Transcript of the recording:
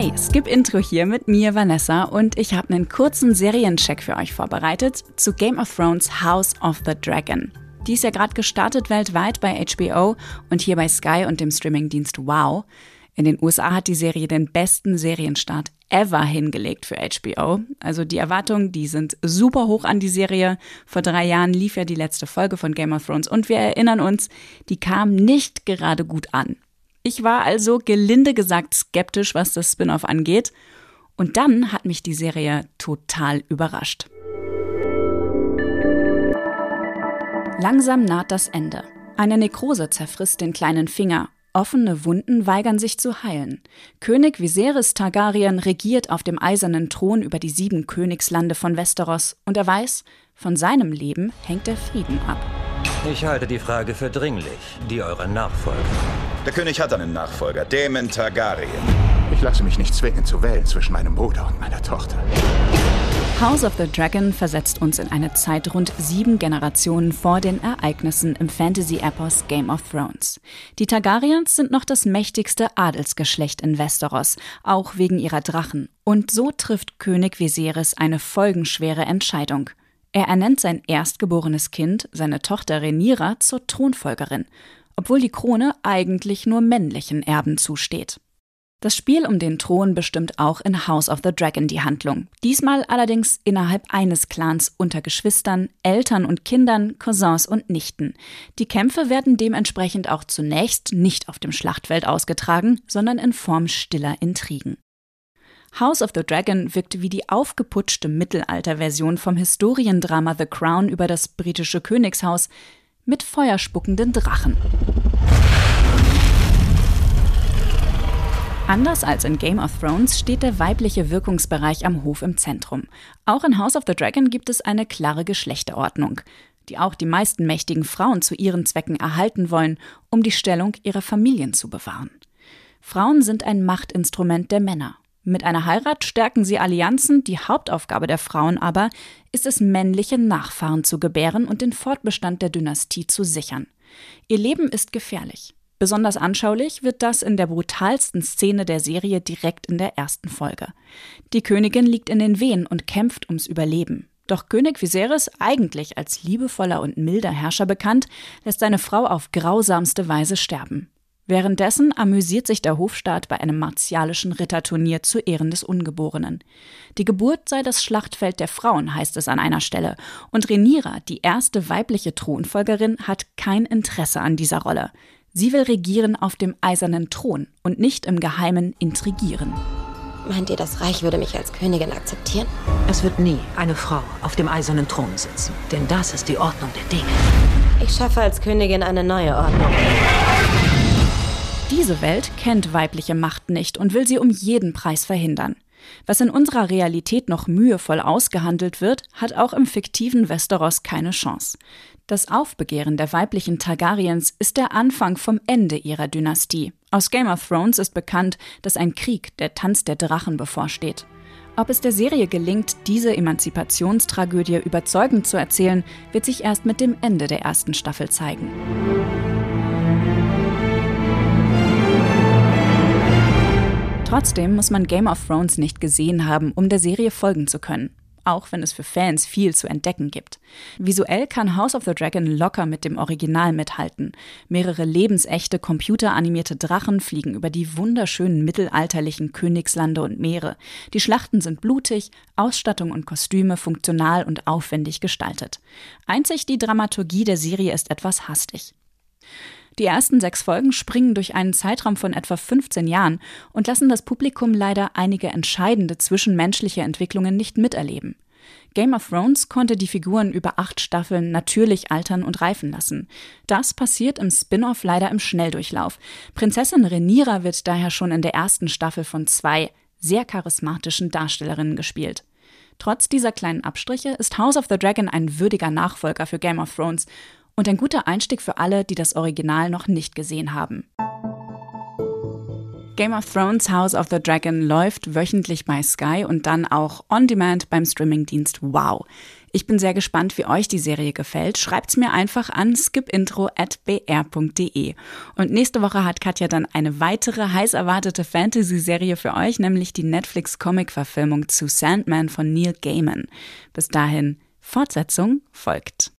Hi, Skip Intro hier mit mir, Vanessa, und ich habe einen kurzen Seriencheck für euch vorbereitet zu Game of Thrones House of the Dragon. Die ist ja gerade gestartet weltweit bei HBO und hier bei Sky und dem Streamingdienst Wow. In den USA hat die Serie den besten Serienstart ever hingelegt für HBO. Also die Erwartungen, die sind super hoch an die Serie. Vor drei Jahren lief ja die letzte Folge von Game of Thrones und wir erinnern uns, die kam nicht gerade gut an. Ich war also gelinde gesagt skeptisch, was das Spin-off angeht. Und dann hat mich die Serie total überrascht. Langsam naht das Ende. Eine Nekrose zerfrisst den kleinen Finger. Offene Wunden weigern sich zu heilen. König Viserys Targaryen regiert auf dem eisernen Thron über die sieben Königslande von Westeros und er weiß, von seinem Leben hängt der Frieden ab. Ich halte die Frage für dringlich, die eurer Nachfolger. Der König hat einen Nachfolger, Daemon Targaryen. Ich lasse mich nicht zwingen zu wählen zwischen meinem Bruder und meiner Tochter. House of the Dragon versetzt uns in eine Zeit rund sieben Generationen vor den Ereignissen im Fantasy-Epos Game of Thrones. Die Targaryens sind noch das mächtigste Adelsgeschlecht in Westeros, auch wegen ihrer Drachen. Und so trifft König Viserys eine folgenschwere Entscheidung. Er ernennt sein erstgeborenes Kind, seine Tochter Rhaenyra, zur Thronfolgerin obwohl die Krone eigentlich nur männlichen Erben zusteht. Das Spiel um den Thron bestimmt auch in House of the Dragon die Handlung. Diesmal allerdings innerhalb eines Clans unter Geschwistern, Eltern und Kindern, Cousins und Nichten. Die Kämpfe werden dementsprechend auch zunächst nicht auf dem Schlachtfeld ausgetragen, sondern in Form stiller Intrigen. House of the Dragon wirkt wie die aufgeputschte Mittelalterversion vom Historiendrama The Crown über das britische Königshaus, mit feuerspuckenden Drachen. Anders als in Game of Thrones steht der weibliche Wirkungsbereich am Hof im Zentrum. Auch in House of the Dragon gibt es eine klare Geschlechterordnung, die auch die meisten mächtigen Frauen zu ihren Zwecken erhalten wollen, um die Stellung ihrer Familien zu bewahren. Frauen sind ein Machtinstrument der Männer. Mit einer Heirat stärken sie Allianzen, die Hauptaufgabe der Frauen aber ist es, männliche Nachfahren zu gebären und den Fortbestand der Dynastie zu sichern. Ihr Leben ist gefährlich. Besonders anschaulich wird das in der brutalsten Szene der Serie direkt in der ersten Folge. Die Königin liegt in den Wehen und kämpft ums Überleben. Doch König Viserys, eigentlich als liebevoller und milder Herrscher bekannt, lässt seine Frau auf grausamste Weise sterben. Währenddessen amüsiert sich der Hofstaat bei einem martialischen Ritterturnier zu Ehren des Ungeborenen. Die Geburt sei das Schlachtfeld der Frauen, heißt es an einer Stelle. Und Renira, die erste weibliche Thronfolgerin, hat kein Interesse an dieser Rolle. Sie will regieren auf dem eisernen Thron und nicht im Geheimen intrigieren. Meint ihr, das Reich würde mich als Königin akzeptieren? Es wird nie eine Frau auf dem eisernen Thron sitzen, denn das ist die Ordnung der Dinge. Ich schaffe als Königin eine neue Ordnung. Diese Welt kennt weibliche Macht nicht und will sie um jeden Preis verhindern. Was in unserer Realität noch mühevoll ausgehandelt wird, hat auch im fiktiven Westeros keine Chance. Das Aufbegehren der weiblichen Targaryens ist der Anfang vom Ende ihrer Dynastie. Aus Game of Thrones ist bekannt, dass ein Krieg, der Tanz der Drachen, bevorsteht. Ob es der Serie gelingt, diese Emanzipationstragödie überzeugend zu erzählen, wird sich erst mit dem Ende der ersten Staffel zeigen. Trotzdem muss man Game of Thrones nicht gesehen haben, um der Serie folgen zu können. Auch wenn es für Fans viel zu entdecken gibt. Visuell kann House of the Dragon locker mit dem Original mithalten. Mehrere lebensechte computeranimierte Drachen fliegen über die wunderschönen mittelalterlichen Königslande und Meere. Die Schlachten sind blutig, Ausstattung und Kostüme funktional und aufwendig gestaltet. Einzig die Dramaturgie der Serie ist etwas hastig. Die ersten sechs Folgen springen durch einen Zeitraum von etwa 15 Jahren und lassen das Publikum leider einige entscheidende zwischenmenschliche Entwicklungen nicht miterleben. Game of Thrones konnte die Figuren über acht Staffeln natürlich altern und reifen lassen. Das passiert im Spin-off leider im Schnelldurchlauf. Prinzessin Rhaenyra wird daher schon in der ersten Staffel von zwei sehr charismatischen Darstellerinnen gespielt. Trotz dieser kleinen Abstriche ist House of the Dragon ein würdiger Nachfolger für Game of Thrones und ein guter Einstieg für alle, die das Original noch nicht gesehen haben. Game of Thrones House of the Dragon läuft wöchentlich bei Sky und dann auch on demand beim Streamingdienst Wow. Ich bin sehr gespannt, wie euch die Serie gefällt. Schreibt's mir einfach an skipintro.br.de. Und nächste Woche hat Katja dann eine weitere heiß erwartete Fantasy-Serie für euch, nämlich die Netflix-Comic-Verfilmung zu Sandman von Neil Gaiman. Bis dahin, Fortsetzung folgt.